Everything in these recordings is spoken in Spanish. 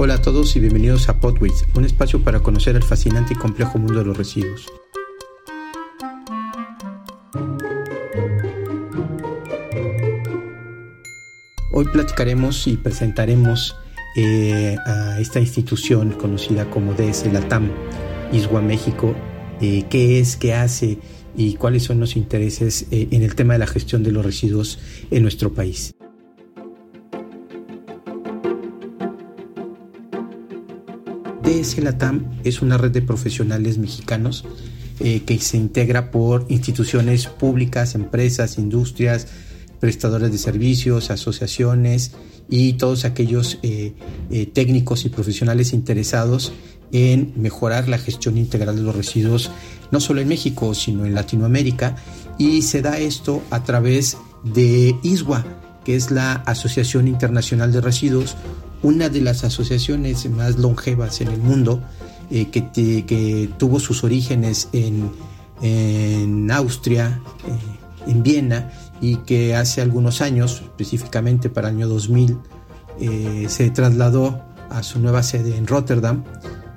Hola a todos y bienvenidos a Podways, un espacio para conocer el fascinante y complejo mundo de los residuos. Hoy platicaremos y presentaremos eh, a esta institución conocida como DS Latam, ISWA México, eh, qué es, qué hace y cuáles son los intereses eh, en el tema de la gestión de los residuos en nuestro país. DS Latam es una red de profesionales mexicanos eh, que se integra por instituciones públicas, empresas, industrias, prestadores de servicios, asociaciones y todos aquellos eh, eh, técnicos y profesionales interesados en mejorar la gestión integral de los residuos, no solo en México, sino en Latinoamérica. Y se da esto a través de ISWA, que es la Asociación Internacional de Residuos, una de las asociaciones más longevas en el mundo, eh, que, tuvo sus orígenes en, en Austria, eh, en Viena, y que hace algunos años, específicamente para el año 2000, eh, se trasladó a su nueva sede en Rotterdam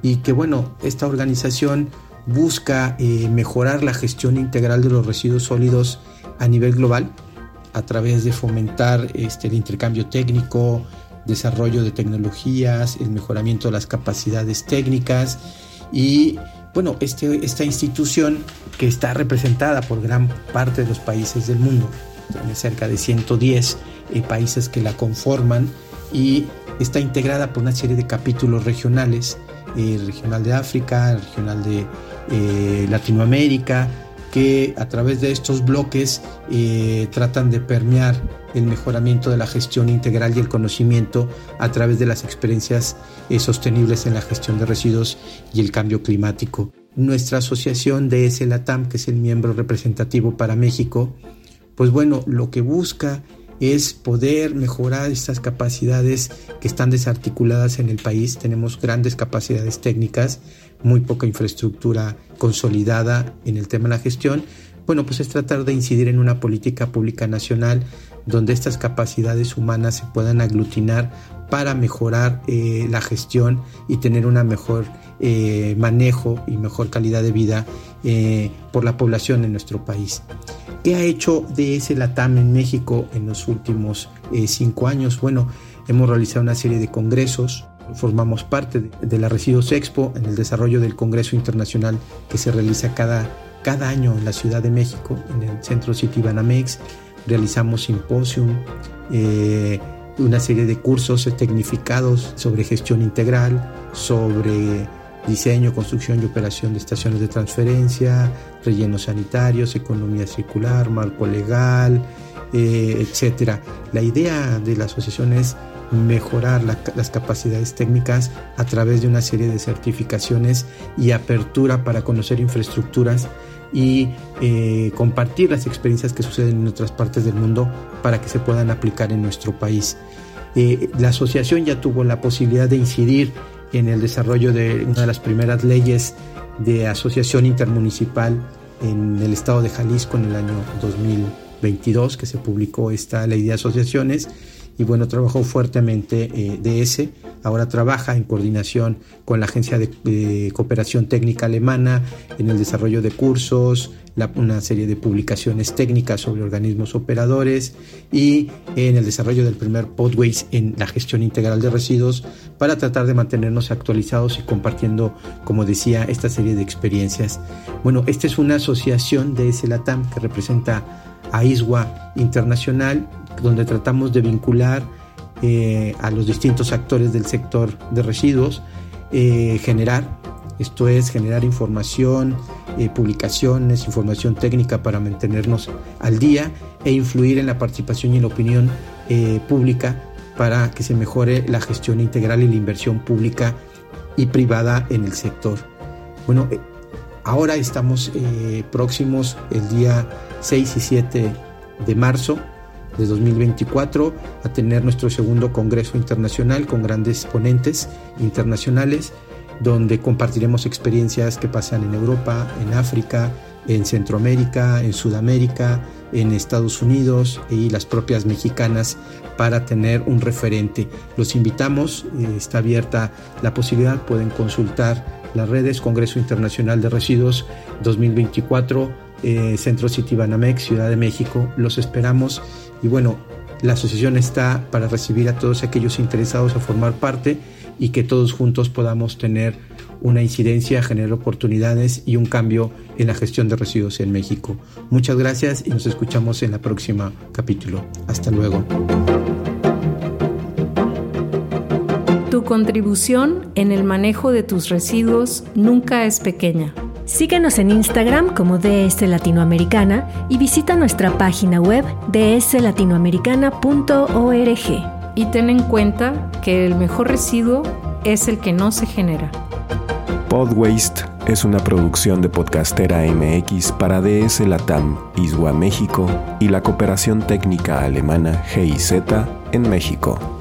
y que bueno, esta organización busca mejorar la gestión integral de los residuos sólidos a nivel global a través de fomentar este, el intercambio técnico, desarrollo de tecnologías, el mejoramiento de las capacidades técnicas y bueno, este, esta institución que está representada por gran parte de los países del mundo, tiene cerca de 110 eh, países que la conforman y está integrada por una serie de capítulos regionales, eh, regional de África, el regional de eh, Latinoamérica, que a través de estos bloques tratan de permear el mejoramiento de la gestión integral y el conocimiento a través de las experiencias eh, sostenibles en la gestión de residuos y el cambio climático. Nuestra asociación de SLATAM, que es el miembro representativo para México, pues bueno, lo que busca es poder mejorar estas capacidades que están desarticuladas en el país. Tenemos grandes capacidades técnicas, muy poca infraestructura consolidada en el tema de la gestión. Bueno, pues es tratar de incidir en una política pública nacional donde estas capacidades humanas se puedan aglutinar para mejorar eh, la gestión y tener una mejor eh, manejo y mejor calidad de vida eh, por la población en nuestro país. ¿Qué ha hecho DS Latam en México en los últimos cinco años? Bueno, hemos realizado una serie de congresos, formamos parte de, la Residuos Expo en el desarrollo del Congreso Internacional que se realiza cada, cada año en la Ciudad de México, en el Centro City Banamex realizamos simposium, eh, una serie de cursos tecnificados sobre gestión integral, sobre diseño, construcción y operación de estaciones de transferencia, rellenos sanitarios, economía circular, marco legal, eh, etc. La idea de la asociación es mejorar las capacidades técnicas a través de una serie de certificaciones y apertura para conocer infraestructuras y eh, compartir las experiencias que suceden en otras partes del mundo para que se puedan aplicar en nuestro país. Eh, la asociación ya tuvo la posibilidad de incidir en el desarrollo de una de las primeras leyes de asociación intermunicipal en el estado de Jalisco en el año 2022 que se publicó esta ley de asociaciones y bueno, trabajó fuertemente eh, de ese. Ahora trabaja en coordinación con la Agencia de, Cooperación Técnica Alemana en el desarrollo de cursos, una serie de publicaciones técnicas sobre organismos operadores y en el desarrollo del primer Podways en la gestión integral de residuos para tratar de mantenernos actualizados y compartiendo, como decía, esta serie de experiencias. Bueno, esta es una asociación de SLATAM que representa a ISWA Internacional, donde tratamos de vincular eh, a los distintos actores del sector de residuos, eh, generar, esto es, generar información, eh, publicaciones, información técnica para mantenernos al día e influir en la participación y en la opinión pública para que se mejore la gestión integral y la inversión pública y privada en el sector. Bueno, ahora estamos próximos el día 6 y 7 de marzo de 2024 a tener nuestro segundo Congreso Internacional con grandes ponentes internacionales donde compartiremos experiencias que pasan en Europa, en África, en Centroamérica, en Sudamérica, en Estados Unidos y las propias mexicanas para tener un referente. Los invitamos, eh, está abierta la posibilidad, pueden consultar las redes Congreso Internacional de Residuos 2024, eh, Centro City Banamex, Ciudad de México. Los esperamos y bueno, la asociación está para recibir a todos aquellos interesados a formar parte y que todos juntos podamos tener una incidencia, generar oportunidades y un cambio en la gestión de residuos en México. Muchas gracias y nos escuchamos en la próxima capítulo. Hasta luego. Tu contribución en el manejo de tus residuos nunca es pequeña. Síguenos en Instagram como DS Latinoamericana y visita nuestra página web dslatinoamericana.org. Y ten en cuenta que el mejor residuo es el que no se genera. Podwaste es una producción de Podcastera MX para DS Latam, Iswa México y la cooperación técnica alemana GIZ en México.